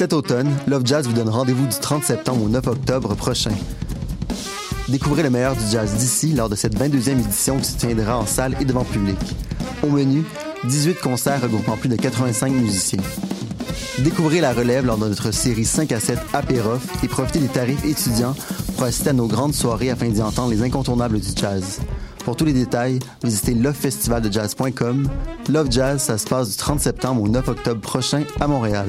Cet automne, Love Jazz vous donne rendez-vous du 30 septembre au 9 octobre prochain. Découvrez le meilleur du jazz d'ici lors de cette 22e édition qui se tiendra en salle et devant public. Au menu, 18 concerts regroupant plus de 85 musiciens. Découvrez la relève lors de notre série 5 à 7 Apérof et profitez des tarifs étudiants pour assister à nos grandes soirées afin d'y entendre les incontournables du jazz. Pour tous les détails, visitez lovefestivaldeJazz.com. Love Jazz, ça se passe du 30 septembre au 9 octobre prochain à Montréal.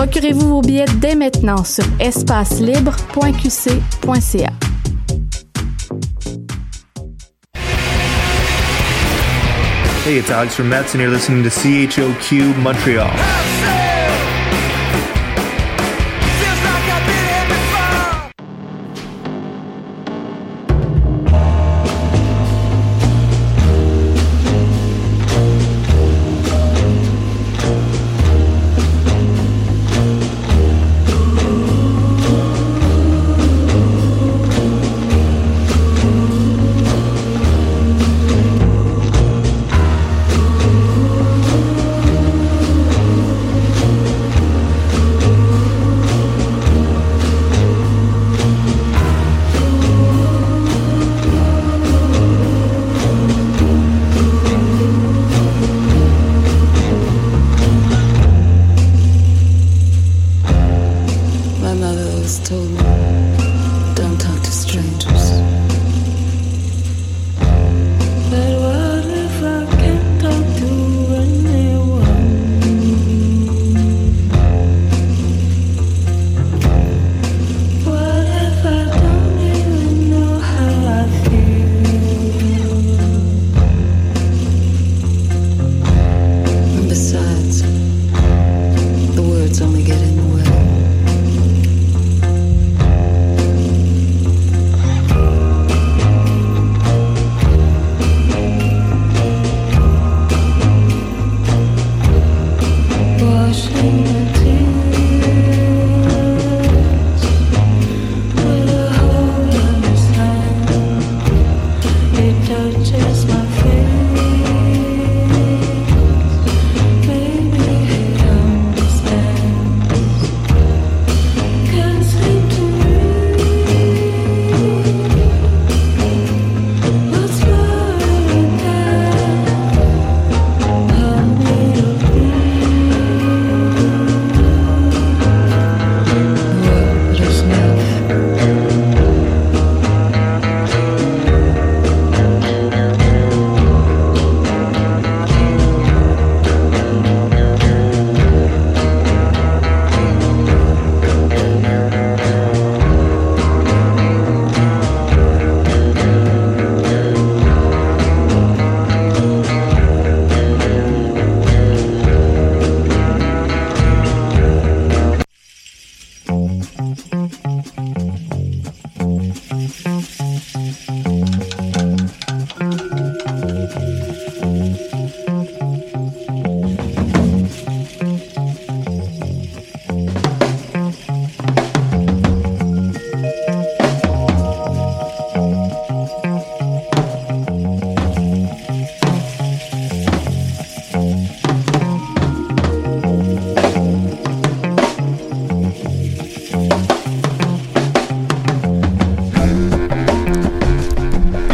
Procurez-vous vos billets dès maintenant sur espacelibre.qc.ca. Hey, it's Alex from Mets, and you're listening to CHOQ Montreal.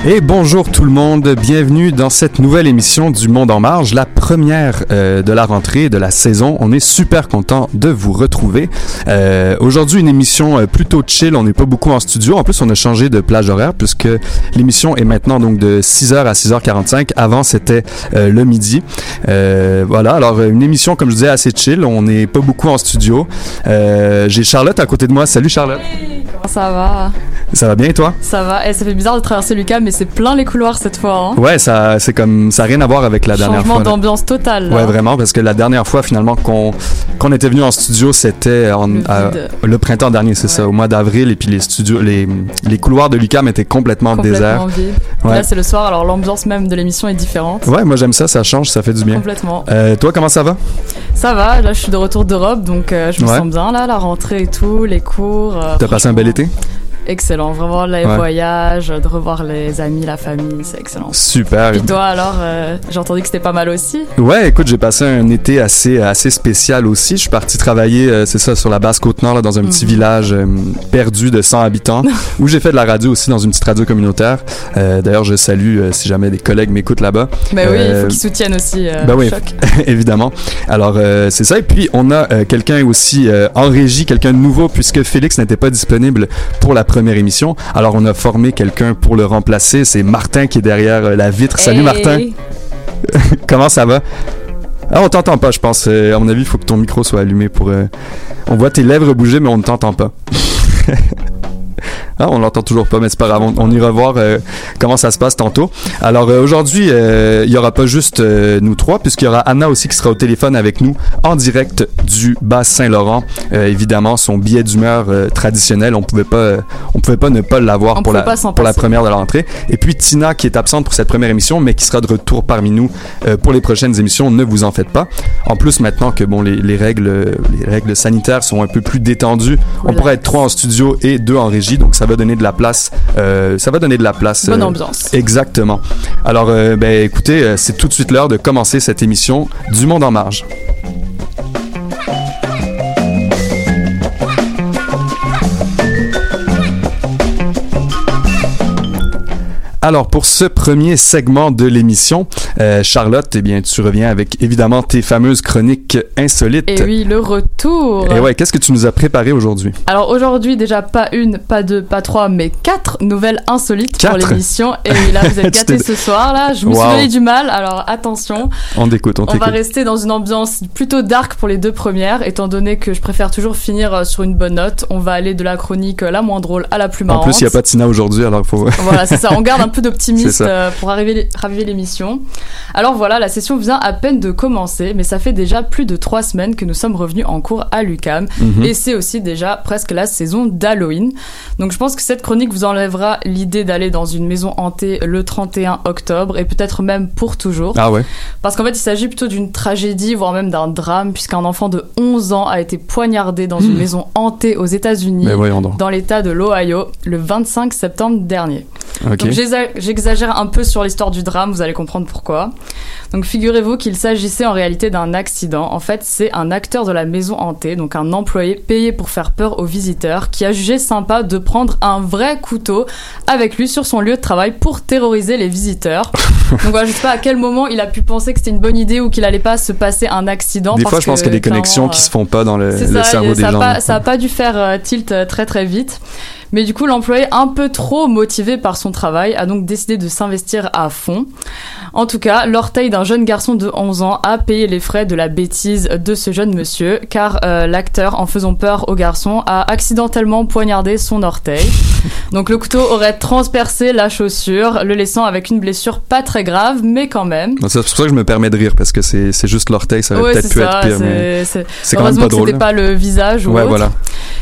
Et bonjour tout le monde, bienvenue dans cette nouvelle émission du Monde en Marge, la première euh, de la rentrée de la saison. On est super content de vous retrouver. Euh, Aujourd'hui, une émission euh, plutôt chill, on n'est pas beaucoup en studio. En plus, on a changé de plage horaire puisque l'émission est maintenant donc de 6h à 6h45. Avant, c'était le midi. Voilà, alors une émission, comme je disais, assez chill. On n'est pas beaucoup en studio. J'ai Charlotte à côté de moi. Salut Charlotte. Ça va, Ça va bien et toi? ça va. Et ça fait bizarre de traverser Lucas, mais c'est plein les couloirs cette fois. Hein. Ouais, ça, c'est comme, ça n'a rien à voir avec la dernière Changement fois. là. d'ambiance totale. là. Ouais, vraiment, parce que la dernière fois, finalement, qu'on qu'on était venu en studio, c'était Le printemps dernier, c'est Ouais. ça, au mois d'avril, et puis les studios, les, les couloirs de Lucam étaient complètement, Complètement déserts. Ouais. Là, c'est le soir, alors l'ambiance même de l'émission est différente. Ouais, moi j'aime ça, ça change, ça fait du bien. Complètement. Euh, toi, comment ça va? Ça va, là je suis de retour d'Europe, donc euh, je me Ouais. sens bien là, la rentrée et tout, les cours. euh, T'as passé un bel été? Excellent, vraiment les Ouais. voyages, de revoir les amis, la famille, c'est excellent. Super. Et toi alors, euh, j'ai entendu que c'était pas mal aussi. Ouais, écoute, j'ai passé un été assez assez spécial aussi. Je suis parti travailler, euh, c'est ça, sur la basse côte nord, là, dans un petit Mhm. village euh, perdu de 100 habitants, où j'ai fait de la radio aussi dans une petite radio communautaire. D'ailleurs, je salue si jamais des collègues m'écoutent là-bas. Mais oui, il faut qu'ils soutiennent aussi. Bah oui. Choc. évidemment. Alors, c'est ça. Et puis, on a quelqu'un aussi en régie, quelqu'un de nouveau, puisque Félix n'était pas disponible pour la première émission. Alors, on a formé quelqu'un pour le remplacer. C'est Martin qui est derrière euh, la vitre. Salut! Martin, comment ça va? Ah, on t'entend pas, je pense. Euh, à mon avis, il faut que ton micro soit allumé pour... euh, On voit tes lèvres bouger, mais on ne t'entend pas. Ah, on l'entend toujours pas, mais c'est pas grave. On, on ira voir euh, comment ça se passe tantôt. Alors euh, aujourd'hui, euh, il y aura pas juste nous trois, puisqu'il y aura Anna aussi qui sera au téléphone avec nous en direct du bas Saint-Laurent. Euh, évidemment, son billet d'humeur traditionnel, on pouvait pas, on pouvait pas ne pas l'avoir pour la pour première de la rentrée. Et puis Tina qui est absente pour cette première émission, mais qui sera de retour parmi nous pour les prochaines émissions. Ne vous en faites pas. En plus, maintenant que bon les, les règles les règles sanitaires sont un peu plus détendues, on pourrait être trois en studio et deux en régie, donc ça va donner de la place. euh, ça va donner de la place. Bonne euh, ambiance. Exactement. Alors, euh, ben, écoutez, c'est tout de suite l'heure de commencer cette émission du Monde en Marge. Alors, pour ce premier segment de l'émission, euh, Charlotte, eh bien, tu reviens avec évidemment tes fameuses chroniques insolites. Et oui, le retour. Et ouais, qu'est-ce que tu nous as préparé aujourd'hui? Alors aujourd'hui, déjà pas une, pas deux, pas trois, mais quatre nouvelles insolites pour l'émission. Et oui, là, vous êtes gâtés ce soir, là. Je me suis Wow. donné du mal, alors attention. On t'écoute, on On va rester dans une ambiance plutôt dark pour les deux premières, étant donné que je préfère toujours finir euh, sur une bonne note. On va aller de la chronique euh, la moins drôle à la plus En marrante. plus, il n'y a pas de Tina aujourd'hui, alors il faut... Voilà, c'est ça. On garde un peu d'optimisme euh, pour arriver, raviver l'émission. Alors voilà, la session vient à peine de commencer, mais ça fait déjà plus de trois semaines que nous sommes revenus en cours à l'UCAM. Mhm. Et c'est aussi déjà presque la saison d'Halloween. Donc je pense que cette chronique vous enlèvera l'idée d'aller dans une maison hantée le 31 octobre et peut-être même pour toujours. Ah ouais. Parce qu'en fait, il s'agit plutôt d'une tragédie, voire même d'un drame, puisqu'un enfant de 11 ans a été poignardé dans une maison hantée aux États-Unis, dans l'état de l'Ohio, le 25 septembre dernier. Ok. Donc j'exagère un peu sur l'histoire du drame, vous allez comprendre pourquoi. Donc figurez-vous qu'il s'agissait en réalité d'un accident. En fait, c'est un acteur de la maison hantée, donc un employé payé pour faire peur aux visiteurs, qui a jugé sympa de prendre un vrai couteau avec lui sur son lieu de travail pour terroriser les visiteurs. donc voilà, je sais pas à quel moment il a pu penser que c'était une bonne idée ou qu'il allait pas se passer un accident. Des parce fois, je pense qu'il y a des connexions clairement, qui euh, se font pas dans le, ça, cerveau des ça a gens. pas, ça a pas dû faire euh, tilt euh, très très vite. Mais du coup, l'employé, un peu trop motivé par son travail, a donc décidé de s'investir à fond. En tout cas, l'orteil d'un jeune garçon de 11 ans a payé les frais de la bêtise de ce jeune monsieur, car euh, l'acteur, en faisant peur au garçon, a accidentellement poignardé son orteil. Donc le couteau aurait transpercé la chaussure, le laissant avec une blessure pas très grave, mais quand même. C'est pour ça que je me permets de rire, parce que c'est juste l'orteil, ça aurait Ouais, peut-être pu ça, être pire, mais c'est- quand même pas que drôle. c'était pas le visage ou Ouais, autre. voilà.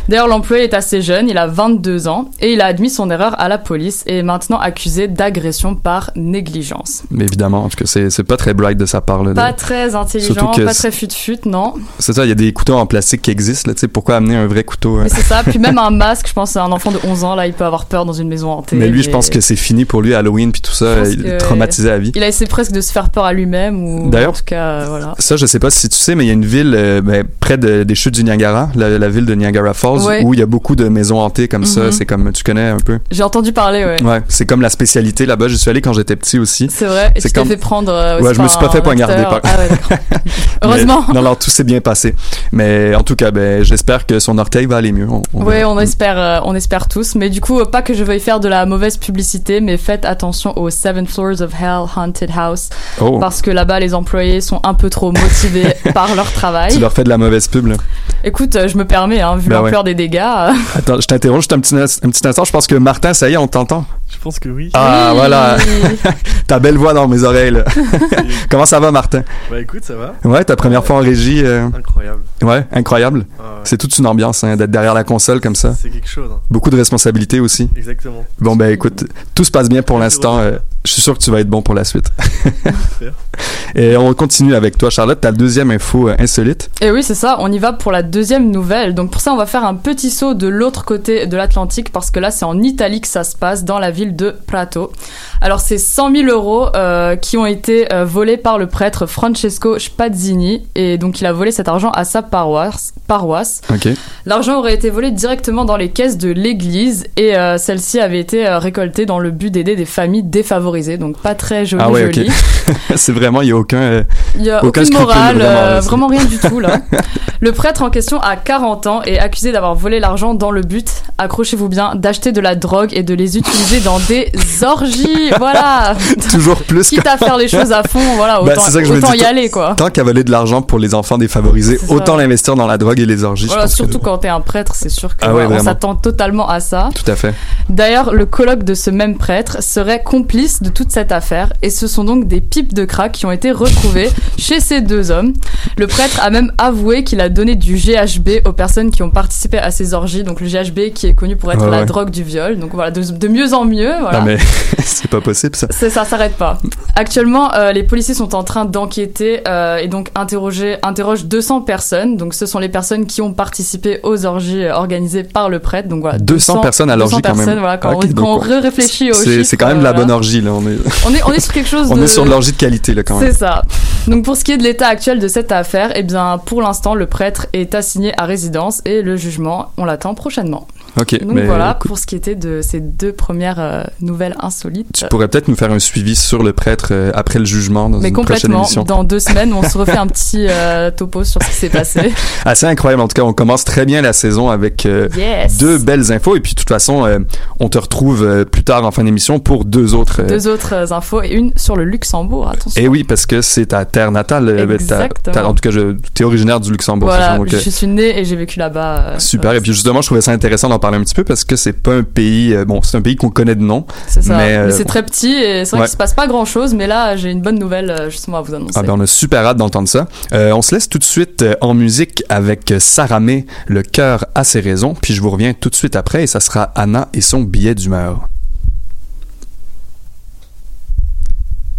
D'ailleurs, l'employé est assez jeune, il a 22 ans, et il a admis son erreur à la police et est maintenant accusé d'agression par négligence. Mais évidemment, en tout cas, c'est pas très bright de sa part. Là, de- Pas très intelligent, que pas très fut-fut, non. C'est ça, il y a des couteaux en plastique qui existent, là, tu sais, pourquoi amener un vrai couteau? hein? Mais c'est ça, puis même un masque, je pense un enfant de 11 ans, là, il peut avoir peur dans une maison hantée. Mais lui, je pense que c'est fini pour lui, Halloween, puis tout ça, il est traumatisé à vie. Il a essayé presque de se faire peur à lui-même, ou D'ailleurs, en tout cas, voilà. Ça, je sais pas si tu sais, mais il y a une ville euh, ben, près de- des chutes du Niagara, la, la ville de Niagara Falls, Ouais. où il y a beaucoup de maisons hantées comme ça. Mhm. C'est comme, tu connais un peu? J'ai entendu parler, ouais. Ouais, c'est comme la spécialité là-bas. Je suis allé quand j'étais petit aussi. C'est vrai. Et C'est tu t'es comme- fait prendre. euh, Ouais, je me suis pas fait poignarder par- Ah ouais. Heureusement. Mais- non, non, tout s'est bien passé. Mais en tout cas, ben, j'espère que son orteil va aller mieux. On, on Oui, on espère, euh, on espère tous. Mais du coup, pas que je veuille faire de la mauvaise publicité, mais faites attention aux Seven Floors of Hell Haunted House. Oh. Parce que là-bas, les employés sont un peu trop motivés par leur travail. Tu leur fais de la mauvaise pub, là. Écoute, euh, je me permets, hein, vu Ben l'ampleur ouais. des dégâts. euh, Attends, je t'interromps juste un petit, un petit instant. Je pense que Martin, ça y est, on t'entend. Je pense que oui. Ah, oui. voilà. Ta belle voix dans mes oreilles, là. Comment ça va, Martin? Bah écoute, ça va. Ouais, ta première fois en régie. euh, Incroyable. Ouais, incroyable. Ah ouais. C'est toute une ambiance, hein, d'être derrière la console comme ça. C'est quelque chose. hein. Beaucoup de responsabilités aussi. Exactement. Bon, ben écoute, tout se passe bien pour l'instant. euh, je suis sûr que tu vas être bon pour la suite. Et on continue avec toi, Charlotte. Ta deuxième info euh, insolite. Et oui, c'est ça, on y va pour la deuxième nouvelle. Donc pour ça, on va faire un petit saut de l'autre côté de l'Atlantique parce que là, c'est en Italie que ça se passe, dans la ville de Prato. Alors c'est 100 000 euros euh, qui ont été euh, volés par le prêtre Francesco Spazzini et donc il a volé cet argent à sa paroisse. paroisse. Ok. L'argent aurait été volé directement dans les caisses de l'église et euh, celle-ci avait été euh, récoltée dans le but d'aider des familles défavorisées. Donc pas très joli, Ah ouais, joli. C'est vraiment, il y a aucun. euh, Il y a Aucun aucune morale, vraiment, euh, vraiment rien du tout là. Le prêtre en question a 40 ans et est accusé d'avoir volé l'argent dans le but, accrochez-vous bien, d'acheter de la drogue et de les utiliser dans des orgies. Voilà. toujours plus. Quitte à faire les choses à fond, voilà, Ben, autant, c'est ça que je me autant dis, y aller quoi. Tant qu'à voler de l'argent pour les enfants défavorisés, autant l'investir dans la drogue et les orgies. Voilà, pense que- surtout quand t'es un prêtre, c'est sûr que Ah ouais, s'attend totalement à ça. Tout à fait. D'ailleurs, le colloque de ce même prêtre serait complice de toute cette affaire et ce sont donc des pipes de crack qui ont été retrouvées chez ces deux hommes. Le prêtre a même avoué qu'il a donné du GHB aux personnes qui ont participé à ces orgies. Donc le GHB qui est connu pour être Ouais, la ouais. drogue du viol. Donc voilà, de, de mieux en mieux. Voilà. Non, mais c'est pas possible ça. C'est ça s'arrête pas. Actuellement, euh, les policiers sont en train d'enquêter euh, et donc interroger interrogent 200 personnes. Donc ce sont les personnes qui ont participé aux orgies euh, organisées par le prêtre. Donc voilà, 200 personnes à l'orgie, 200 quand même. personnes, Voilà, quand Ok, on, quand réfléchit au C'est quand même de la bonne orgie, là. On est, On est on est sur quelque chose on de est sur de l'orgie de qualité, là, quand même. c'est ça. Donc pour ce qui est de l'état actuel de cette affaire, eh bien pour l'instant le prêtre est assigné à résidence et le jugement on l'attend prochainement. Ok, Donc mais voilà écoute, pour ce qui était de ces deux premières euh, nouvelles insolites. tu pourrais peut-être nous faire un suivi sur le prêtre euh, après le jugement dans Mais une prochaine complètement, émission. dans deux semaines, on se refait un petit euh, topo sur ce qui s'est passé. Assez incroyable. En tout cas, on commence très bien la saison avec Yes. deux belles infos. Et puis, de toute façon, on te retrouve plus tard en fin d'émission pour deux autres. Deux autres infos et une sur le Luxembourg, attention. Et oui, parce que c'est ta terre natale. ta- Exactement. ta- en tout cas, tu es originaire du Luxembourg. Voilà, donc, je suis née et j'ai vécu là-bas. Super. Et puis justement, je trouvais ça intéressant d'en parler un petit peu parce que c'est pas un pays. euh, bon, c'est un pays qu'on connaît de nom. C'est ça. Mais, euh, Mais c'est très petit et c'est vrai ouais. qu'il se passe pas grand-chose, mais là j'ai une bonne nouvelle euh, justement à vous annoncer. Ah ben, on a super hâte d'entendre ça. Euh, on se laisse tout de suite en musique avec Sarah May, Le cœur a ses raisons. Puis je vous reviens tout de suite après et ça sera Anna et son billet d'humeur.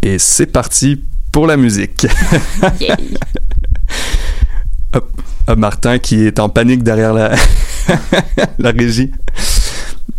Et c'est parti pour la musique. Hop, Martin qui est en panique derrière la, la régie.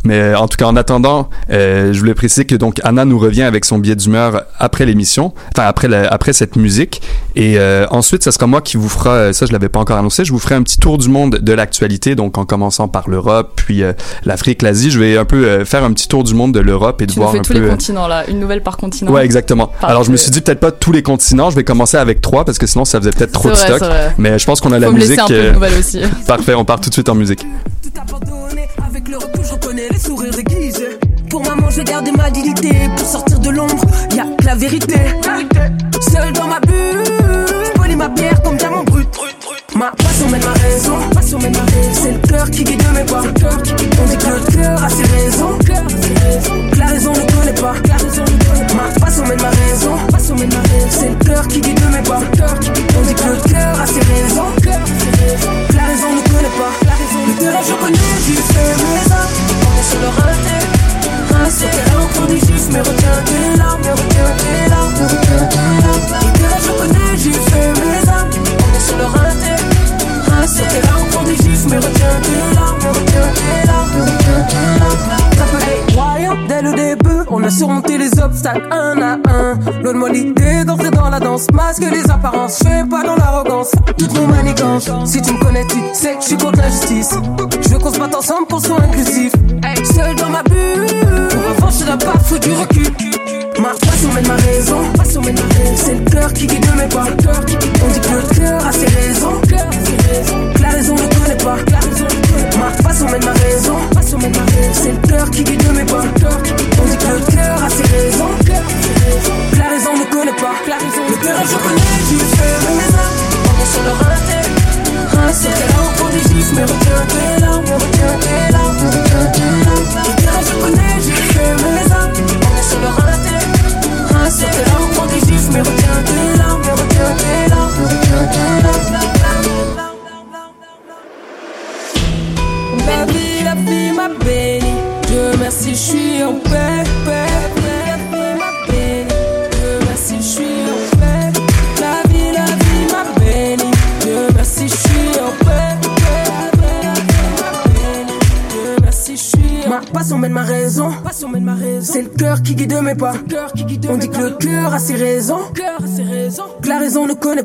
Mais euh, en tout cas, en attendant, euh, je voulais préciser que donc Anna nous revient avec son billet d'humeur après l'émission, enfin après la- après cette musique, et euh, ensuite, ça sera moi qui vous fera, ça je l'avais pas encore annoncé, je vous ferai un petit tour du monde de l'actualité, donc en commençant par l'Europe, puis euh, l'Afrique, l'Asie, je vais un peu euh, faire un petit tour du monde de l'Europe et de Tu voir fais un tous peu. les euh, continents là, une nouvelle par continent. Ouais, exactement. Alors je me suis dit peut-être pas tous les continents, je vais commencer avec trois parce que sinon ça faisait peut-être trop de vrai, stock. c'est vrai. Mais je pense qu'on a la me musique. un peu de euh, aussi. Parfait, on part tout de suite en musique. Avec le recul, je reconnais les sourires déguisés. Pour maman, je vais garder ma dignité. Pour sortir de l'ombre, y a que la vérité. Seul dans ma bulle, ma bière comme diamant brut. Ma passion mène ma raison. C'est le cœur qui guide mes pas. On dit que le cœur a ses raisons. La raison ne connaît pas. Ma passion mène ma raison. C'est le cœur qui guide mes pas. On dit que le cœur a ses raisons. La raison ne connaît pas. Le cœur, je connais, j'y fais mes actes. Le. C'est qu'elle a encore des juifs, mais retiens tes larmes, mais retiens tes larmes, mais retiens tes larmes. Le cœur, je connais, j'y fais mes actes. On est sur le raté. C'est qu'elle a encore des juifs, mais retiens tes larmes, mais retiens tes larmes, mais retiens tes larmes. T'as dès le début, on a surmonté les obstacles un à un. Donne-moi l'idée d'entrer dans la danse, masque les apparences, je fais pas dans l'arrogance. Toutes nos manigances, si tu me connais, tu sais que je suis contre l'injustice. Je veux qu'on se batte ensemble pour soit inclusif. Seul Ma passion mène ma raison,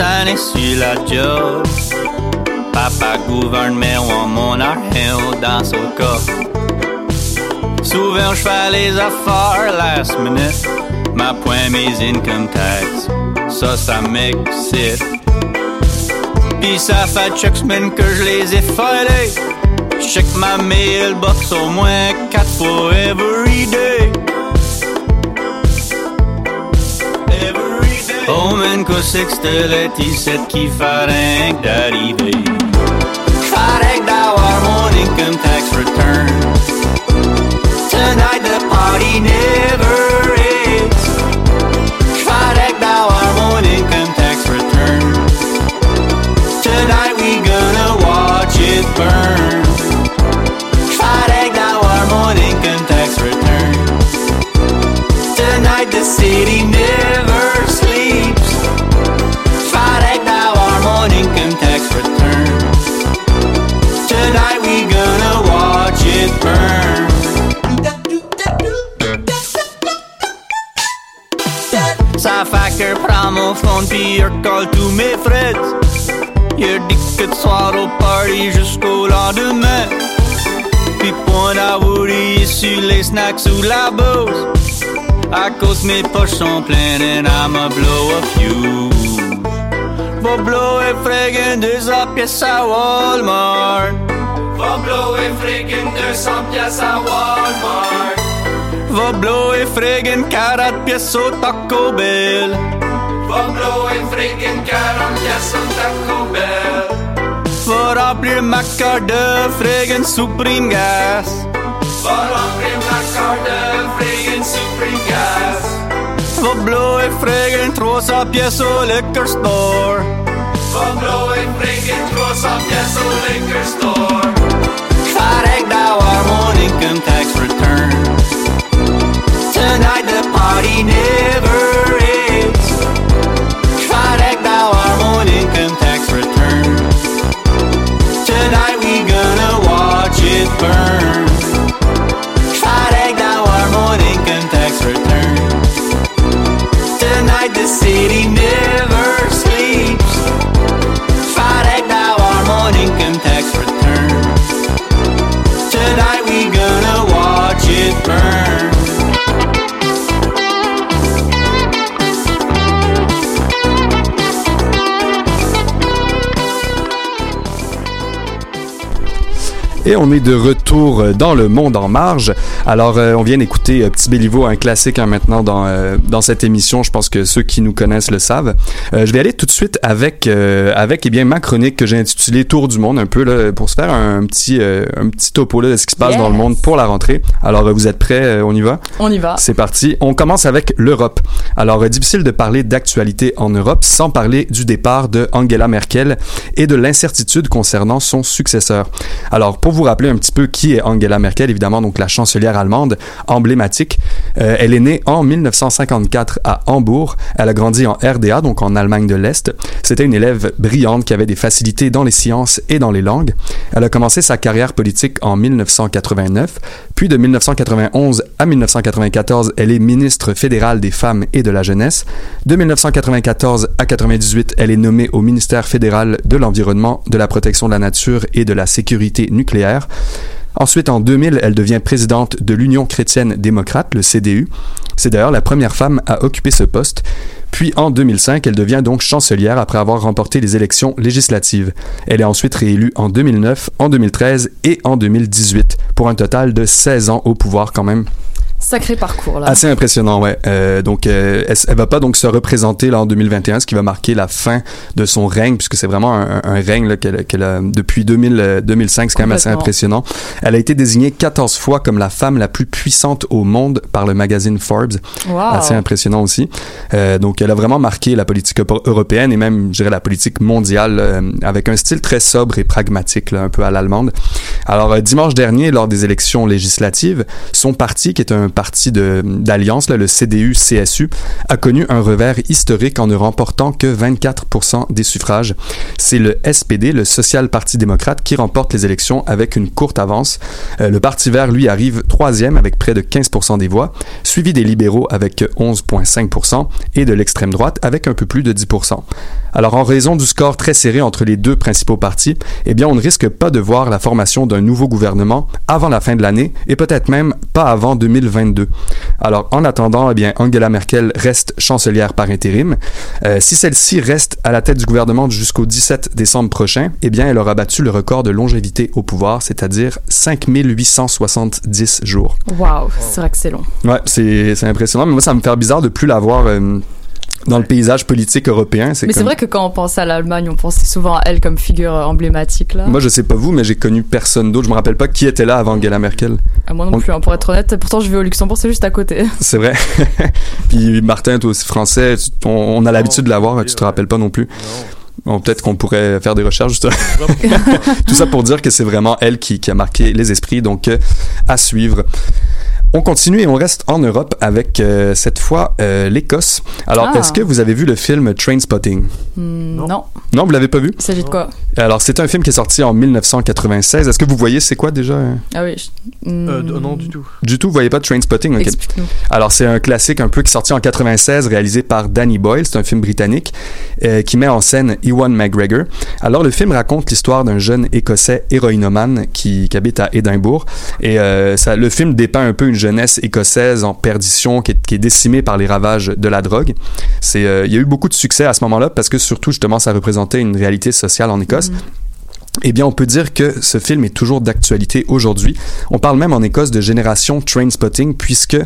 gloussane sur la. Papa gouverne, on mon argent dans son coffre. Souvent, je fais les affaires last minute. Ma point mes income tax. Ça, ça m'excite. Pis ça fait chaque semaine que je les ai. Check ma mailbox au moins quatre fois every day. Que c'est que c'était Laetitia qui que d'arriver. Que d'avoir mon income tax return. Tonight the party never ends. Tax return. Tonight we gonna watch it burn. Tax return. Tonight the city recall tous mes frais. Y'a dit que de soir au party jusqu'au lendemain. Puis point d'avouri sur les snacks ou la bouse. À cause mes poches sont pleines and I'ma blow a few. Va blower friggin' 200 pièces à Walmart. Va blower friggin' 200 pièces à Walmart. Va blower friggin' 40 pièces au Taco Bell. Va blower friggin' 40 pièces au Taco Bell. Va remplir ma carte de friggin' Supreme Gas. Va remplir ma carte de friggin' Supreme Gas. Va blower friggin' 300 pièces au liquor store. Va blower friggin' 300 pièces au liquor store. Fait d'avoir mon income tax return. Tonight the party never Et on est de retour dans le monde en marge. Alors, euh, on vient d'écouter euh, Petit Béliveau, un classique hein, maintenant dans, euh, dans cette émission. Je pense que ceux qui nous connaissent le savent. Euh, je vais aller tout de suite avec, avec eh bien, ma chronique que j'ai intitulée Tour du monde, un peu là, pour se faire un, petit, un petit topo là, de ce qui se passe Yes. dans le monde pour la rentrée. Alors, vous êtes prêts? On y va? On y va. C'est parti. On commence avec l'Europe. Alors, difficile de parler d'actualité en Europe sans parler du départ de Angela Merkel et de l'incertitude concernant son successeur. Alors, pour vous rappeler un petit peu qui est Angela Merkel, évidemment, donc la chancelière allemande emblématique, euh, elle est née en 1954 à Hambourg. Elle a grandi en RDA, donc en Allemagne de l'Est. C'était une élève brillante qui avait des facilités dans les sciences et dans les langues. Elle a commencé sa carrière politique en 1989, puis de 1991 à 1994, elle est ministre fédérale des femmes et de la jeunesse. De 1994 à 98, elle est nommée au ministère fédéral de l'environnement, de la protection de la nature et de la sécurité nucléaire. Ensuite, en 2000, elle devient présidente de l'Union chrétienne démocrate, le CDU. C'est d'ailleurs la première femme à occuper ce poste. Puis en 2005, elle devient donc chancelière après avoir remporté les élections législatives. Elle est ensuite réélue en 2009, en 2013 et en 2018, pour un total de 16 ans au pouvoir quand même. Sacré parcours là. Assez impressionnant, ouais. Euh, donc, euh, elle, elle va pas donc se représenter là en 2021, ce qui va marquer la fin de son règne, puisque c'est vraiment un, un règne qu'elle, qu'elle a depuis 2000, euh, 2005, c'est quand même assez impressionnant. Elle a été désignée 14 fois comme la femme la plus puissante au monde par le magazine Forbes. Wow. Assez impressionnant aussi. Euh, donc, elle a vraiment marqué la politique euro- européenne et même, je dirais, la politique mondiale euh, avec un style très sobre et pragmatique, là, un peu à l'allemande. Alors, euh, dimanche dernier, lors des élections législatives, son parti, qui est un parti de- d'alliance, le CDU-CSU, a connu un revers historique en ne remportant que 24 des suffrages. C'est le SPD, le Social Parti démocrate, qui remporte les élections avec une courte avance. Euh, le Parti vert, lui, arrive troisième avec près de 15% des voix, suivi des libéraux avec 11,5% et de l'extrême droite avec un peu plus de 10 Alors, en raison du score très serré entre les deux principaux partis, eh bien, on ne risque pas de voir la formation d'un nouveau gouvernement avant la fin de l'année et peut-être même pas avant 2022. Alors, en attendant, eh bien, Angela Merkel reste chancelière par intérim. Euh, si celle-ci reste à la tête du gouvernement jusqu'au 17 décembre prochain, eh bien, elle aura battu le record de longévité au pouvoir, c'est-à-dire 5870 jours. Waouh, c'est vrai que c'est long. Ouais, c'est c'est impressionnant, mais moi, ça me fait bizarre de plus la voir euh, dans le paysage politique européen. Mais c'est vrai que quand on pense à l'Allemagne, on pense souvent à elle comme figure euh, emblématique là. Moi, je sais pas vous, mais j'ai connu personne d'autre. Je me rappelle pas qui était là avant Angela Merkel. Ah, moi non on- plus, hein, pour être honnête. Pourtant, je vais au Luxembourg, c'est juste à côté. C'est vrai. Puis Martin, toi aussi français, tu- on, on a l'habitude de la voir, tu te rappelles pas non plus. Bon, peut-être qu'on pourrait faire des recherches. Tout ça pour dire que c'est vraiment elle qui, qui a marqué les esprits, donc euh, à suivre. On continue et on reste en Europe avec euh, cette fois euh, l'Écosse. Alors, Ah. est-ce que vous avez vu le film Trainspotting Hmm, non. Non, vous l'avez pas vu? Il s'agit de quoi? Alors, c'est un film qui est sorti en 1996. Est-ce que vous voyez c'est quoi déjà? Ah oui. je- hmm, Euh, non, du tout. Du tout, vous voyez pas Trainspotting Ok. Explique-nous. Alors, c'est un classique un peu qui est sorti en 96, réalisé par Danny Boyle. C'est un film britannique euh, qui met en scène Ewan McGregor. Alors, le film raconte l'histoire d'un jeune Écossais héroïnomane qui, qui habite à Édimbourg. Et euh, ça, le film dépeint un peu une jeunesse écossaise en perdition qui est, qui est décimée par les ravages de la drogue. C'est, euh, il y a eu beaucoup de succès à ce moment-là parce que surtout, justement, ça représentait une réalité sociale en Écosse. Eh bien, on peut dire que ce film est toujours d'actualité aujourd'hui. On parle même en Écosse de génération train spotting puisque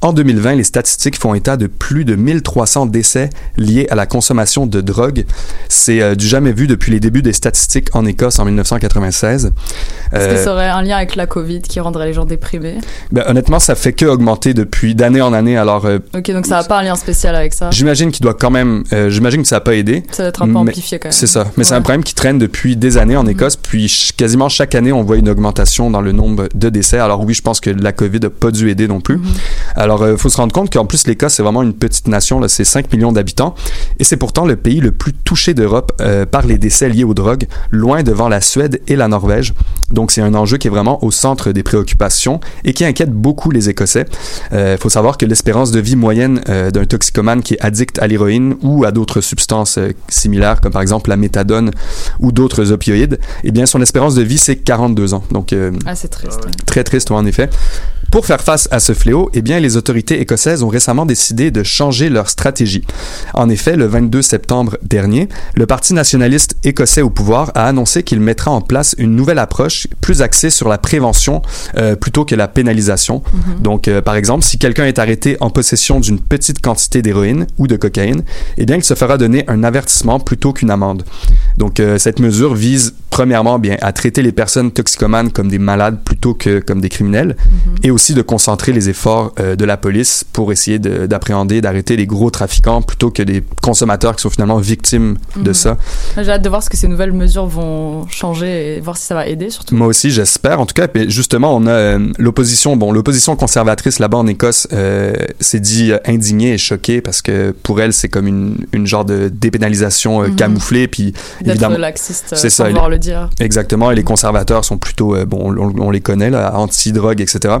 en 2020, les statistiques font état de plus de 1300 décès liés à la consommation de drogue. C'est euh, du jamais vu depuis les débuts des statistiques en Écosse en 1996. Est-ce que Euh, ça aurait un lien avec la Covid qui rendrait les gens déprimés? Ben, honnêtement, ça fait que augmenter depuis d'année en année. Alors, euh, Ok, donc ça n'a pas un lien spécial avec ça? j'imagine qu'il doit quand même, j'imagine que ça n'a pas aidé. Ça doit être un peu amplifié quand même. C'est ça. Mais c'est un problème qui traîne depuis des années en Écosse. Puis quasiment chaque année, on voit une augmentation dans le nombre de décès. Alors oui, je pense que la COVID n'a pas dû aider non plus. Alors il faut se rendre compte qu'en plus, l'Écosse, c'est vraiment une petite nation. Là, c'est 5 millions d'habitants. Et c'est pourtant le pays le plus touché d'Europe euh, par les décès liés aux drogues, loin devant la Suède et la Norvège. Donc c'est un enjeu qui est vraiment au centre des préoccupations et qui inquiète beaucoup les Écossais. Il faut savoir que l'espérance de vie moyenne euh, d'un toxicomane qui est addict à l'héroïne ou à d'autres substances euh, similaires, comme par exemple la méthadone ou d'autres opioïdes, eh bien son espérance de vie c'est 42 ans. Donc euh, Ah, c'est triste. ouais. très triste ouais, en effet. Pour faire face à ce fléau, eh bien, les autorités écossaises ont récemment décidé de changer leur stratégie. En effet, le 22 septembre dernier, le Parti nationaliste écossais au pouvoir a annoncé qu'il mettra en place une nouvelle approche plus axée sur la prévention euh, plutôt que la pénalisation. Mhm. Donc, euh, par exemple, si quelqu'un est arrêté en possession d'une petite quantité d'héroïne ou de cocaïne, eh bien, il se fera donner un avertissement plutôt qu'une amende. Donc, euh, cette mesure vise premièrement bien à traiter les personnes toxicomanes comme des malades plutôt que comme des criminels et aussi de concentrer les efforts euh, de la police pour essayer de- d'appréhender, d'arrêter les gros trafiquants plutôt que des consommateurs qui sont finalement victimes de Mhm. ça. J'ai hâte de voir ce que ces nouvelles mesures vont changer et voir si ça va aider surtout. Moi aussi, j'espère. En tout cas, justement, on a euh, l'opposition. Bon, l'opposition conservatrice là-bas en Écosse euh, s'est dit indignée et choquée parce que pour elle, c'est comme une, une genre de dépénalisation euh, Mhm. camouflée. Puis évidemment, laxiste c'est ça. vouloir le Exactement. Et les conservateurs sont plutôt, euh, bon, on, on les connaît, là, anti-drogue, etc.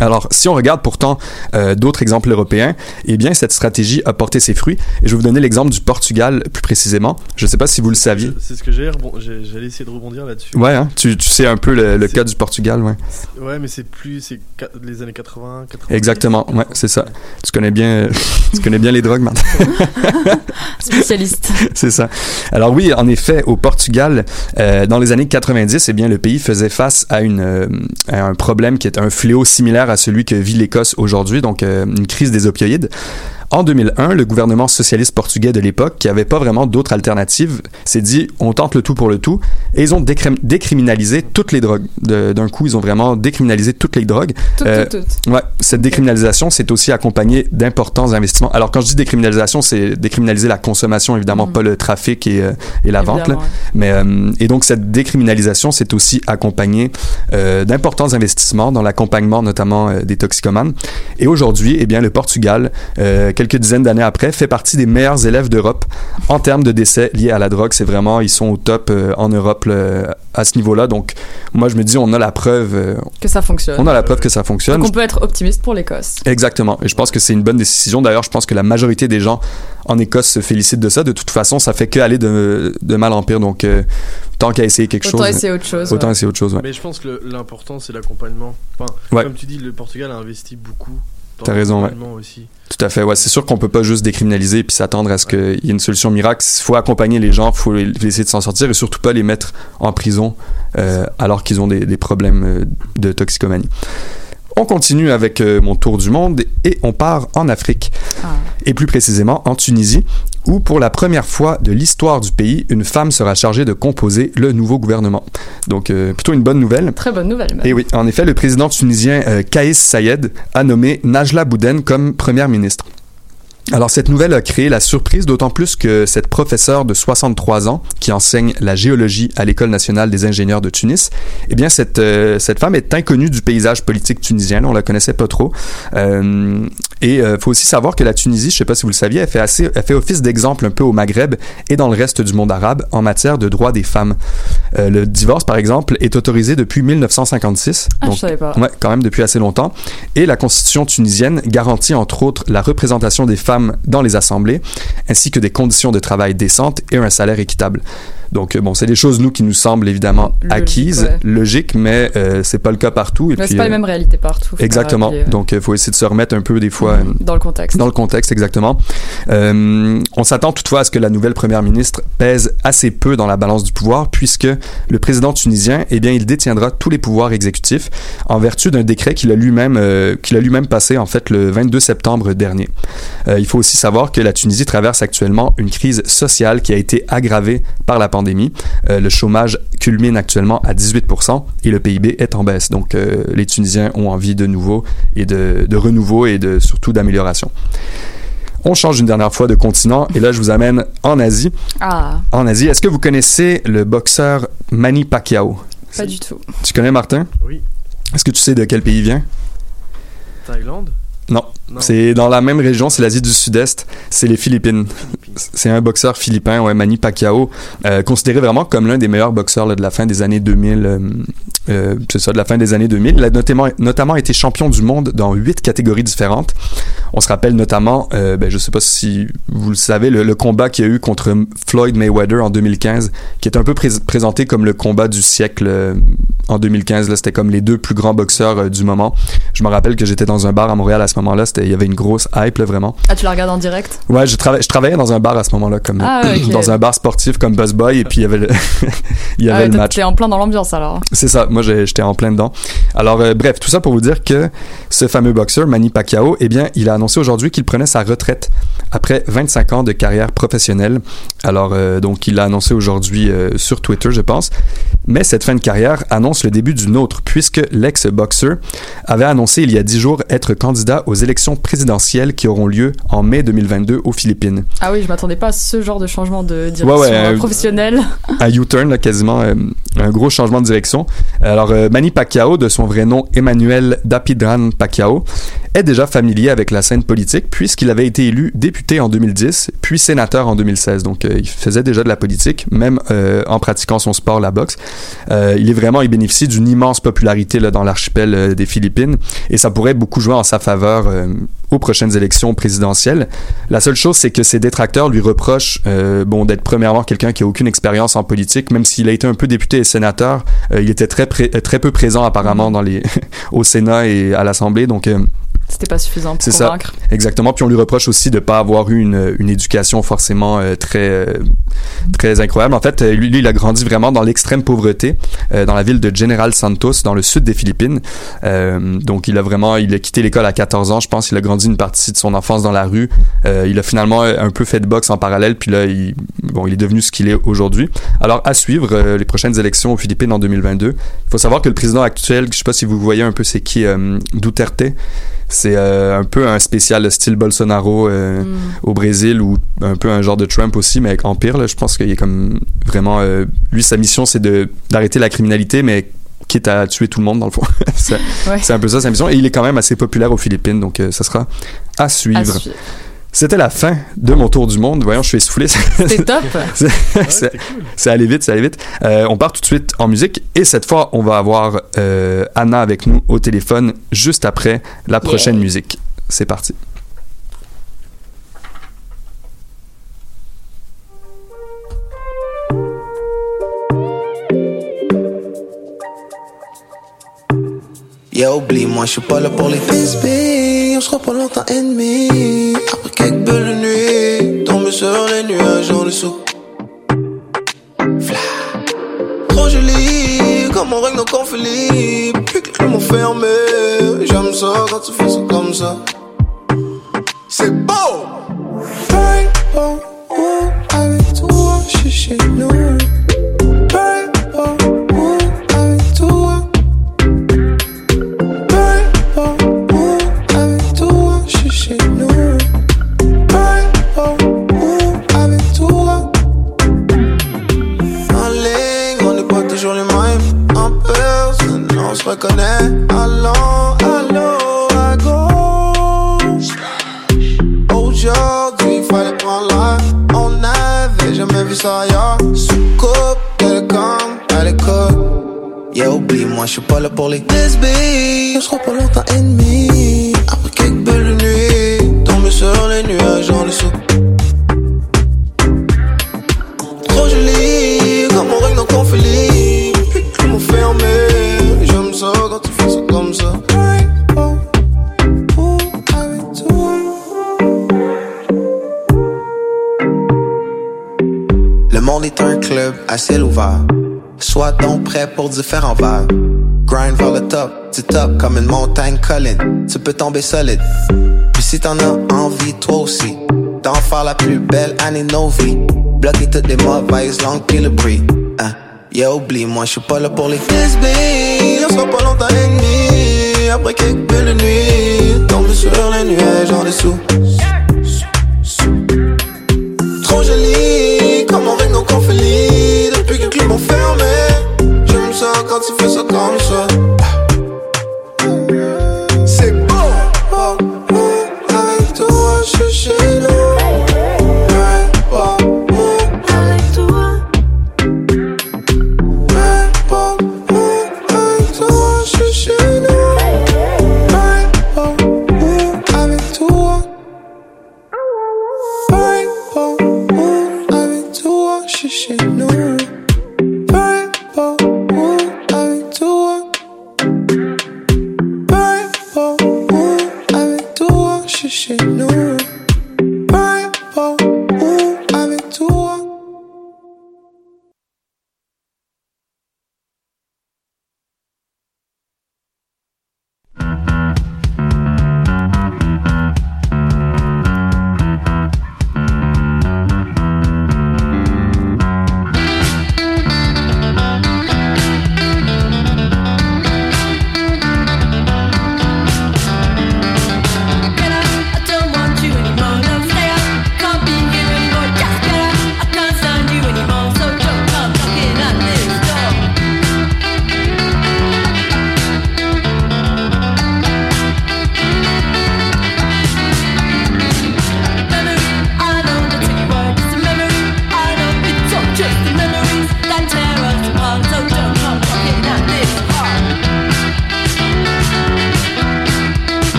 Alors, si on regarde pourtant euh, d'autres exemples européens, eh bien, cette stratégie a porté ses fruits. Et je vais vous donner l'exemple du Portugal plus précisément. Je ne sais pas si vous le saviez. C'est ce que j'ai j'ai- j'allais essayer de rebondir là-dessus. Ouais, hein, tu, tu sais un peu le, cas du Portugal, ouais. Ouais, mais c'est plus c'est les années 80, 90. Exactement, ouais, c'est ça. Tu connais bien, tu connais bien les drogues, Martin. Spécialiste. c'est ça. Alors oui, en effet, au Portugal, euh, dans les années 90, eh bien, le pays faisait face à, une, euh, à un problème qui est un fléau similaire à celui que vit l'Écosse aujourd'hui, donc euh, une crise des opioïdes. En 2001, le gouvernement socialiste portugais de l'époque, qui avait pas vraiment d'autres alternatives, s'est dit on tente le tout pour le tout, et ils ont décrim- décriminalisé toutes les drogues. D'un coup, ils ont vraiment décriminalisé toutes les drogues. Toutes, Euh. Ouais, cette décriminalisation, c'est aussi accompagné d'importants investissements. Alors, quand je dis décriminalisation, c'est décriminaliser la consommation, évidemment, Mhm. pas le trafic et, euh, et la vente. Là. Évidemment, ouais. Mais, euh, et donc, cette décriminalisation, c'est aussi accompagné euh, d'importants investissements dans l'accompagnement, notamment euh, des toxicomanes. Et aujourd'hui, eh bien, le Portugal, euh, quelques dizaines d'années après, fait partie des meilleurs élèves d'Europe en termes de décès liés à la drogue. C'est vraiment, ils sont au top euh, en Europe là, à ce niveau-là. Donc, moi, je me dis, on a la preuve, euh, Que ça fonctionne. on a la preuve que ça fonctionne. Donc on peut être optimiste pour l'Écosse. Exactement. Et je pense que c'est une bonne décision. D'ailleurs, je pense que la majorité des gens en Écosse se félicitent de ça. De toute façon, ça fait que aller de, de mal en pire. Donc, euh, tant qu'à essayer quelque Autant chose. essayer autre chose. Autant ouais. essayer autre chose, ouais. Mais je pense que l'important c'est l'accompagnement. Enfin, Ouais. comme tu dis, le Portugal a investi beaucoup. T'as raison, ouais. aussi. Tout à fait. Ouais, c'est sûr qu'on peut pas juste décriminaliser et puis s'attendre à ce qu'il y ait une solution miracle. Il faut accompagner les gens, il faut les- essayer de s'en sortir et surtout pas les mettre en prison euh, alors qu'ils ont des, des problèmes euh, de toxicomanie. On continue avec euh, mon tour du monde et on part en Afrique. Ah. et plus précisément en Tunisie, où pour la première fois de l'histoire du pays, une femme sera chargée de composer le nouveau gouvernement. Donc euh, plutôt une bonne nouvelle. Très bonne nouvelle. même. Et oui, en effet, le président tunisien euh, Kaïs Sayed a nommé Najla Bouden comme première ministre. Alors cette nouvelle a créé la surprise, d'autant plus que cette professeure de 63 ans qui enseigne la géologie à l'École nationale des ingénieurs de Tunis, eh bien cette, euh, cette femme est inconnue du paysage politique tunisien, on la connaissait pas trop. Euh, et il faut aussi savoir que la Tunisie, je sais pas si vous le saviez, elle fait, assez, elle fait office d'exemple un peu au Maghreb et dans le reste du monde arabe en matière de droits des femmes. Euh, le divorce, par exemple, est autorisé depuis 1956. Ah, donc, je savais pas. Ouais, quand même depuis assez longtemps. Et la constitution tunisienne garantit entre autres la représentation des femmes dans les assemblées, ainsi que des conditions de travail décentes et un salaire équitable. Donc euh, bon, c'est des choses nous qui nous semblent évidemment Logique, acquises, ouais. logiques, mais euh, c'est pas le cas partout. Et Mais c'est pas euh, les mêmes réalités partout. Exactement. ouais. Donc il faut essayer de se remettre un peu des fois. euh, Dans le contexte. dans le contexte, exactement. Euh, on s'attend toutefois à ce que la nouvelle première ministre pèse assez peu dans la balance du pouvoir, puisque le président tunisien, eh bien, il détiendra tous les pouvoirs exécutifs en vertu d'un décret qu'il a lui-même euh, qu'il a lui-même passé en fait le 22 septembre dernier. Euh, il faut aussi savoir que la Tunisie traverse actuellement une crise sociale qui a été aggravée par la pandémie. Euh, le chômage culmine actuellement à 18% et le PIB est en baisse. Donc euh, les Tunisiens ont envie de nouveau et de, de renouveau et de surtout d'amélioration. On change une dernière fois de continent et là je vous amène en Asie. Ah, En Asie, est-ce que vous connaissez le boxeur Manny Pacquiao? Pas du tout. Tu connais Martin? Oui. Est-ce que tu sais de quel pays il vient? Thaïlande? Non, c'est dans la même région, c'est l'Asie du Sud-Est, c'est les Philippines. C'est un boxeur philippin, ouais, Manny Pacquiao, euh, considéré vraiment comme l'un des meilleurs boxeurs là, de la fin des années 2000. euh, euh, c'est ça, de la fin des années 2000. Il a notamment, notamment été champion du monde dans huit catégories différentes. On se rappelle notamment, ben, je sais pas si vous le savez, le, le combat qu'il y a eu contre Floyd Mayweather en 2015, qui est un peu prés- présenté comme le combat du siècle en 2015. Là, c'était comme les deux plus grands boxeurs du moment. Je me rappelle que j'étais dans un bar à Montréal à ce moment-là. C'était, il y avait une grosse hype, là, vraiment. Ah, tu la regardes en direct? Ouais, je, trava- je travaillais dans un bar à ce moment-là, comme Ah, dans un bar sportif comme Buzz Boy, et puis il y avait le, il y Ah avait le match. En plein dans l'ambiance alors. C'est ça, moi j'étais en plein dedans. Alors euh, bref, tout ça pour vous dire que ce fameux boxeur, Manny Pacquiao, eh bien, il a annoncé aujourd'hui qu'il prenait sa retraite après 25 ans de carrière professionnelle. Alors euh, donc il l'a annoncé aujourd'hui euh, sur Twitter, je pense. Mais cette fin de carrière annonce le début d'une autre, puisque l'ex-boxeur avait annoncé il y a 10 jours être candidat aux élections présidentielles qui auront lieu en mai 2022 aux Philippines. Ah oui, je m'attendais pas à ce genre de changement de direction Ouais, ouais, euh, euh, professionnelle. un U-turn, quasiment euh, un gros changement de direction. Alors, euh, Manny Pacquiao, de son vrai nom Emmanuel Dapidran Pacquiao, est déjà familier avec la scène politique puisqu'il avait été élu député en 2010, puis sénateur en 2016. Donc, euh, il faisait déjà de la politique, même euh, en pratiquant son sport, la boxe. Euh, il est vraiment, il bénéficie d'une immense popularité là, dans l'archipel des Philippines et ça pourrait beaucoup jouer en sa faveur aux prochaines élections présidentielles. La seule chose, c'est que ses détracteurs lui reprochent euh, bon, d'être premièrement quelqu'un qui a aucune expérience en politique, même s'il a été un peu député et sénateur, euh, il était très, euh, très peu présent apparemment dans les au Sénat et à l'Assemblée. Donc, euh, C'était pas suffisant pour c'est ça, convaincre. exactement. Puis on lui reproche aussi de pas avoir eu une, une éducation forcément euh, très euh, très incroyable. En fait, euh, lui, lui, il a grandi vraiment dans l'extrême pauvreté, euh, dans la ville de General Santos, dans le sud des Philippines. Euh, donc, il a vraiment, il a quitté l'école à 14 ans, je pense. Il a grandi une partie de son enfance dans la rue. Il a finalement un peu fait de boxe en parallèle, puis là, il, bon, il est devenu ce qu'il est aujourd'hui. Alors, à suivre les prochaines élections aux Philippines en 2022. Il faut savoir que le président actuel, je sais pas si vous voyez un peu c'est qui, Duterte? C'est euh, un peu un spécial de style Bolsonaro euh, au Brésil ou un peu un genre de Trump aussi, mais en pire. Là, je pense qu'il est comme vraiment. euh, lui, sa mission, c'est d'arrêter la criminalité, mais quitte à tuer tout le monde dans le fond. c'est Ouais. un peu ça sa mission. Et il est quand même assez populaire aux Philippines, donc ça sera à suivre. À suivre. C'était la fin de mon tour du monde. Voyons, je suis essoufflé. C'était top. C'est- c'est c'est allé vite, c'est allé vite. Euh, on part tout de suite en musique et cette fois, on va avoir euh, Anna avec nous au téléphone juste après la prochaine Yeah. musique. C'est parti. Yeah, oublie, moi je suis pas là pour les frisbees. On sera pas longtemps ennemis. Belles nuits, tomber sur les nuages en dessous. Trop joli, comme on règne nos conflits. Puis que m'ont fermé. J'aime ça quand tu fais ça comme ça. Monde est un club à ciel ouvert. Sois donc prêt pour différents vagues. Grind vers le top, du top comme une montagne colline. Tu peux tomber solide. Puis si t'en as envie, toi aussi, d'en faire la plus belle année de nos vies. Bloquer toutes les mauvaises langues puis le bruit. Hein? Yeah, oublie, moi je suis pas là pour les frisbees. On sera pas longtemps. Après quelques belles nuits, tomber sur les nuages en dessous. Trop joli,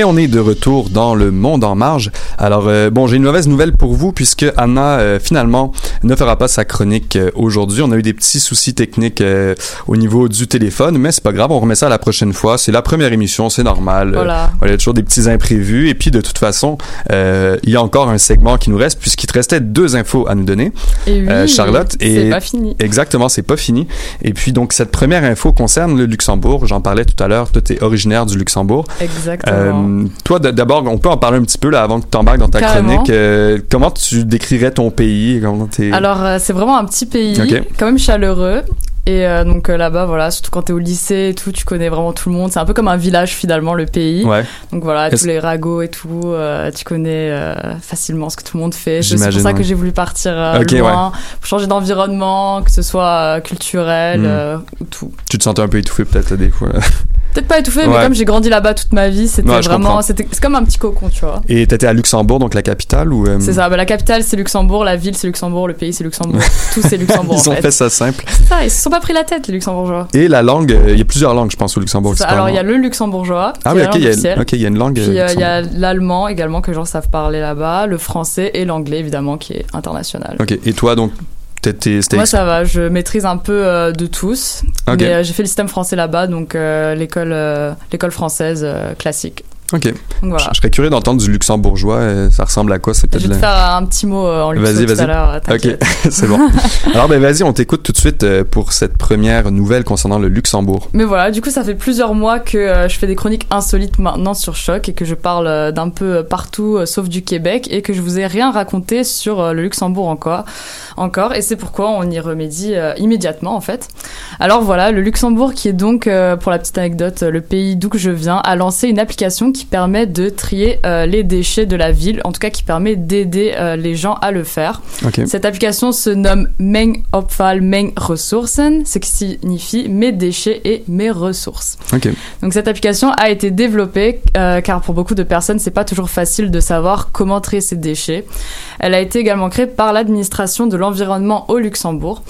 Et on est de retour dans le monde en marge. Alors, euh, bon, j'ai une mauvaise nouvelle pour vous puisque Anna, euh, finalement, ne fera pas sa chronique euh, aujourd'hui. On a eu des petits soucis techniques euh, au niveau du téléphone, mais c'est pas grave, on remet ça la prochaine fois. C'est la première émission, c'est normal. Voilà. Euh, il y a toujours des petits imprévus. Et puis, de toute façon, il y a encore un segment qui nous reste puisqu'il te restait deux infos à nous donner. Et oui, Charlotte. c'est Et pas fini. Exactement, c'est pas fini. Et puis, donc, cette première info concerne le Luxembourg. J'en parlais tout à l'heure. Toi, t'es originaire du Luxembourg. Exactement. Euh, toi, d'abord, on peut en parler un petit peu là avant que tu t'embarques dans ta Carrément. chronique. Euh, comment tu décrirais ton pays? Comment t'es- Alors, euh, c'est vraiment un petit pays, Ok. quand même chaleureux. Et euh, donc euh, là-bas, voilà, surtout quand t'es au lycée et tout, tu connais vraiment tout le monde. C'est un peu comme un village finalement, le pays. Ouais. Donc voilà, tous les ragots et tout, euh, tu connais euh, facilement ce que tout le monde fait. C'est pour ça que j'ai voulu partir euh, loin, pour changer d'environnement, que ce soit euh, culturel Hmm. euh, ou tout. Tu te sentais un peu étouffé peut-être des fois. Peut-être pas étouffé, mais comme j'ai grandi là-bas toute ma vie, c'était Ouais, vraiment, c'est comme un petit cocon, tu vois. Et t'étais à Luxembourg, donc la capitale ou euh, C'est ça, bah, la capitale c'est Luxembourg, la ville c'est Luxembourg, le pays c'est Luxembourg, tout c'est Luxembourg Ils en ont fait. fait ça simple. Ça, ils se sont pas pris la tête les Luxembourgeois. Et la langue, euh, il y a plusieurs langues, je pense, au Luxembourg. Alors il y a le luxembourgeois, Ah oui, ok, il y a, y une langue. Puis euh, euh, il y a l'allemand également que les gens savent parler là-bas, le français et l'anglais évidemment qui est international. Ok, et toi donc, Moi ça va, je maîtrise un peu euh, de tous, mais euh, j'ai fait le système français là-bas, donc euh, l'école l'école française classique. Ok. Donc voilà. Je, je serais curieux d'entendre du luxembourgeois. euh, ça ressemble à quoi C'est Je peut-être vais te la- faire un petit mot euh, en luxo Vas-y, tout à vas-y. Ok, c'est bon. Alors, ben vas-y, on t'écoute tout de suite euh, pour cette première nouvelle concernant le Luxembourg. Mais voilà, du coup, ça fait plusieurs mois que je fais des chroniques insolites maintenant sur Choc et que je parle d'un peu partout sauf du Québec et que je vous ai rien raconté sur le Luxembourg encore. Encore, et c'est pourquoi on y remédie immédiatement en fait. Alors voilà, le Luxembourg qui est donc, pour la petite anecdote, le pays d'où que je viens, a lancé une application qui permet de trier euh, les déchets de la ville, en tout cas qui permet d'aider euh, les gens à le faire. Cette application se nomme Meng Opfall Meng Ressourcen, ce qui signifie mes déchets et mes ressources. Donc cette application a été développée euh, car pour beaucoup de personnes c'est pas toujours facile de savoir comment trier ces déchets. Elle a été également créée par l'administration de l'environnement au Luxembourg.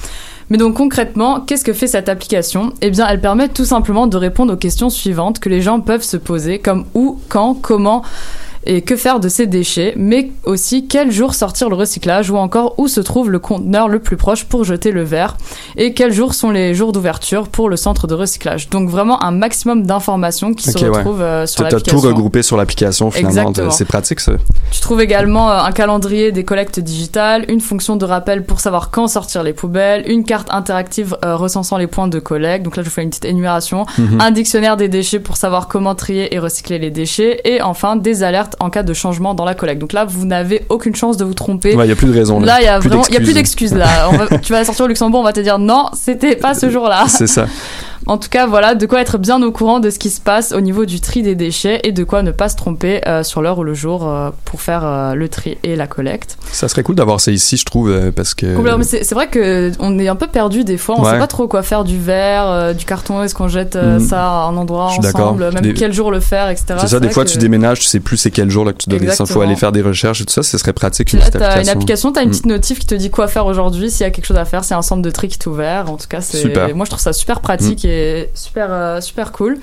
Mais donc concrètement, qu'est-ce que fait cette application? Eh bien, elle permet tout simplement de répondre aux questions suivantes que les gens peuvent se poser, comme où, quand, comment et que faire de ces déchets, mais aussi quel jour sortir le recyclage? Ou encore où se trouve le conteneur le plus proche pour jeter le verre? Et quels jours sont les jours d'ouverture pour le centre de recyclage? Donc vraiment un maximum d'informations qui se ouais. retrouvent euh, sur T'as tout l'application. regroupé sur l'application finalement. C'est pratique ça. Tu trouves également euh, un calendrier des collectes digitales, une fonction de rappel pour savoir quand sortir les poubelles, une carte interactive euh, recensant les points de collecte. Donc là, je fais une petite énumération. Mhm. Un dictionnaire des déchets pour savoir comment trier et recycler les déchets. Et enfin, des alertes en cas de changement dans la collecte. Donc là, vous n'avez aucune chance de vous tromper. Ouais, y a plus de raison là. Il y a Plus vraiment, il y a plus d'excuses. d'excuses là. On va- tu vas sortir au Luxembourg, on va te dire non, c'était pas ce jour-là. C'est ça. En tout cas, voilà, de quoi être bien au courant de ce qui se passe au niveau du tri des déchets et de quoi ne pas se tromper euh, sur l'heure ou le jour euh, pour faire euh, le tri et la collecte. Ça serait cool d'avoir ça ici, je trouve, parce que. C'est c'est vrai que on est un peu perdu des fois. On Ouais. sait pas trop quoi faire du verre, du carton. Est-ce qu'on jette Mhm. ça à un endroit ensemble, même Des- quel jour le faire, etc. C'est ça, des fois que- tu déménages, tu sais plus c'est quel jour là que tu dois descendre. Exactement. faut aller faire des recherches et tout ça, ce serait pratique une là, petite t'as une application. application, t'as une Mm. petite notif qui te dit quoi faire aujourd'hui, s'il y a quelque chose à faire, a un centre de tri qui est ouvert. En tout cas, c'est, Super. moi je trouve ça super Mm. pratique et super, euh, super cool.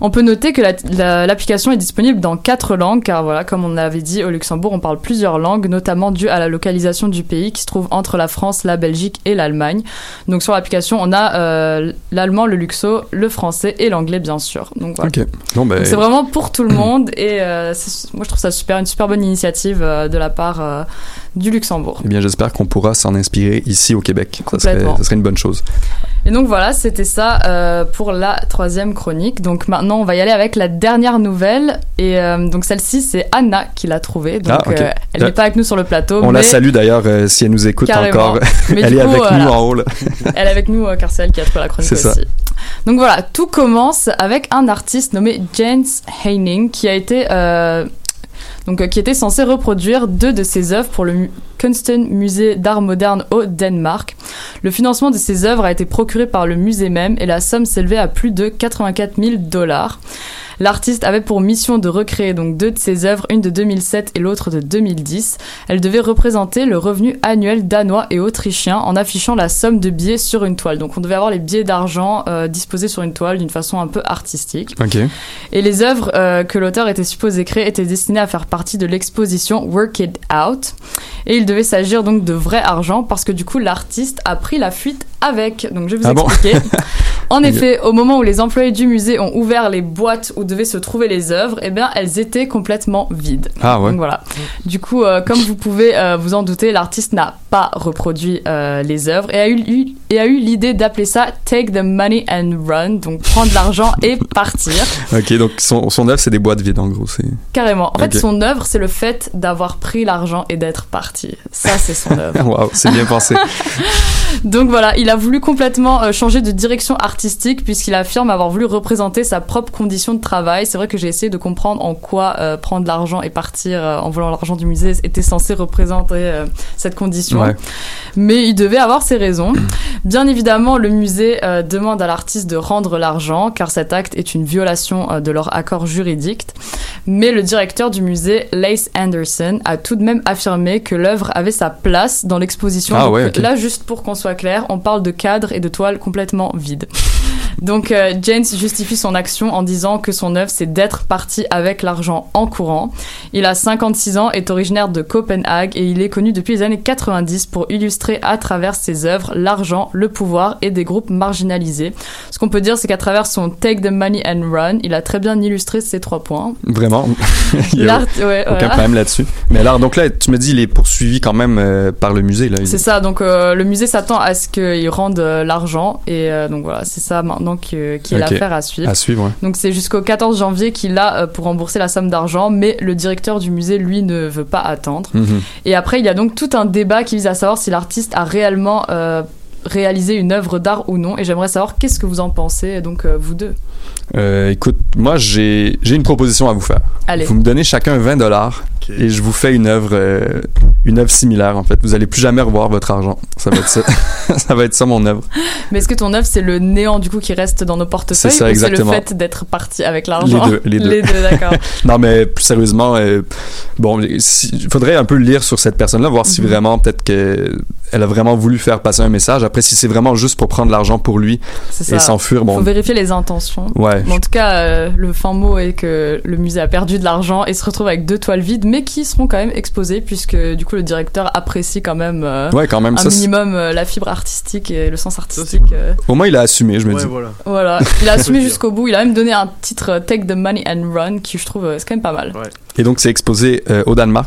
On peut noter que la- la- l'application est disponible dans quatre langues, car voilà, comme on l'avait dit, au Luxembourg, on parle plusieurs langues, notamment dû à la localisation du pays qui se trouve entre la France, la Belgique et l'Allemagne. Donc sur l'application, on a euh, l'allemand, le luxo, le français et l'anglais, bien sûr. Donc voilà. C'est vraiment pour tout le monde et euh, moi je trouve ça super, une super bonne initiative euh, de la part du Luxembourg. Eh bien, j'espère qu'on pourra s'en inspirer ici au Québec. Ça serait, ça serait une bonne chose. Et donc voilà, c'était ça euh, pour la troisième chronique. Donc maintenant, on va y aller avec la dernière nouvelle. Et euh, donc celle-ci, c'est Anna qui l'a trouvée. Donc Ah, euh, elle n'est pas avec nous sur le plateau. On mais la salue d'ailleurs si elle nous écoute Carrément. encore. Mais elle est coup, avec voilà. nous en haut là. Elle est avec nous car c'est elle qui a trouvé la chronique ça. aussi. Donc voilà, tout commence avec un artiste nommé Jens Heining qui a été donc euh, qui était censé reproduire deux de ses œuvres pour le Kunsten Musée d'art moderne au Danemark. Le financement de ces œuvres a été procuré par le musée même et la somme s'élevait à plus de 84 000 dollars. L'artiste avait pour mission de recréer donc deux de ses œuvres, une de 2007 et l'autre de 2010. Elle devait représenter le revenu annuel danois et autrichien en affichant la somme de billets sur une toile. Donc on devait avoir les billets d'argent euh, disposés sur une toile d'une façon un peu artistique. Et les œuvres euh, que l'auteur était supposé créer étaient destinées à faire partie de l'exposition Work It Out. Et il devait s'agir donc de vrai argent parce que du coup l'artiste a pris la fuite avec. Donc je vais vous Ah bon expliquer. En effet, au moment où les employés du musée ont ouvert les boîtes où devaient se trouver les œuvres, eh bien elles étaient complètement vides. Ah ouais. Donc voilà. Du coup, euh, comme vous pouvez euh, vous en douter, l'artiste n'a pas reproduit euh, les œuvres et a eu, eu- et a eu l'idée d'appeler ça Take the money and run, donc prendre l'argent et partir. Ok, donc son, son œuvre, c'est des boîtes vides en gros. Carrément. En fait, son œuvre, c'est le fait d'avoir pris l'argent et d'être parti. Ça, c'est son œuvre. Waouh, c'est bien pensé. Donc voilà, il a voulu complètement changer de direction artistique puisqu'il affirme avoir voulu représenter sa propre condition de travail. C'est vrai que j'ai essayé de comprendre en quoi euh, prendre l'argent et partir euh, en volant l'argent du musée était censé représenter euh, cette condition. Ouais. Mais il devait avoir ses raisons. Bien évidemment, le musée demande à l'artiste de rendre l'argent car cet acte est une violation de leur accord juridique. Mais le directeur du musée, Lace Anderson, a tout de même affirmé que l'œuvre avait sa place dans l'exposition. Ah ouais. Là, juste pour qu'on soit clair, on parle de cadres et de toiles complètement vides. Donc euh, James justifie son action en disant que son œuvre c'est d'être parti avec l'argent en courant. Il a 56 ans, est originaire de Copenhague et il est connu depuis les années 90 pour illustrer à travers ses œuvres l'argent, le pouvoir et des groupes marginalisés. Ce qu'on peut dire c'est qu'à travers son Take the Money and Run, il a très bien illustré ces trois points. Vraiment. Il y a ouais, aucun voilà. problème là-dessus. Mais alors, donc là, tu me dis, il est poursuivi quand même euh, par le musée. Là. C'est ça, donc euh, le musée s'attend à ce qu'ils rendent euh, l'argent et donc voilà, c'est ça maintenant qui, qui est l'affaire à suivre. À suivre, ouais. Donc c'est jusqu'au 14 janvier qu'il a pour rembourser la somme d'argent, mais le directeur du musée, lui, ne veut pas attendre. Mhm. Et après, il y a donc tout un débat qui vise à savoir si l'artiste a réellement réalisé une œuvre d'art ou non. Et j'aimerais savoir qu'est-ce que vous en pensez, donc euh, vous deux. Euh, écoute, moi, j'ai j'ai une proposition à vous faire. Allez. Vous me donnez chacun 20 dollars Et je vous fais une œuvre, euh, une œuvre similaire en fait. Vous allez plus jamais revoir votre argent. Ça va être ça. ça va être ça mon œuvre. Mais est-ce que ton œuvre, c'est le néant du coup qui reste dans nos portefeuilles C'est ça, exactement. c'est le fait d'être parti avec l'argent? Les deux, les deux. Les deux, d'accord. non, mais plus sérieusement, euh, bon, il faudrait un peu lire sur cette personne-là, voir si Mhm. vraiment peut-être que elle a vraiment voulu faire passer un message. Après, si c'est vraiment juste pour prendre l'argent pour lui et s'enfuir, bon. Faut vérifier les intentions. Ouais. En tout cas, euh, le fin mot est que le musée a perdu de l'argent et se retrouve avec deux toiles vides, mais qui seront quand même exposées puisque du coup le directeur apprécie quand même, euh, Ouais, quand même, un ça, c'est- minimum euh, la fibre artistique et le sens artistique. euh. Au moins, il a assumé, je me Ouais, dis. voilà. Voilà, il a assumé jusqu'au bout. Il a même donné un titre Take the Money and Run qui je trouve euh, c'est quand même pas mal. Et donc, c'est exposé euh, au Danemark,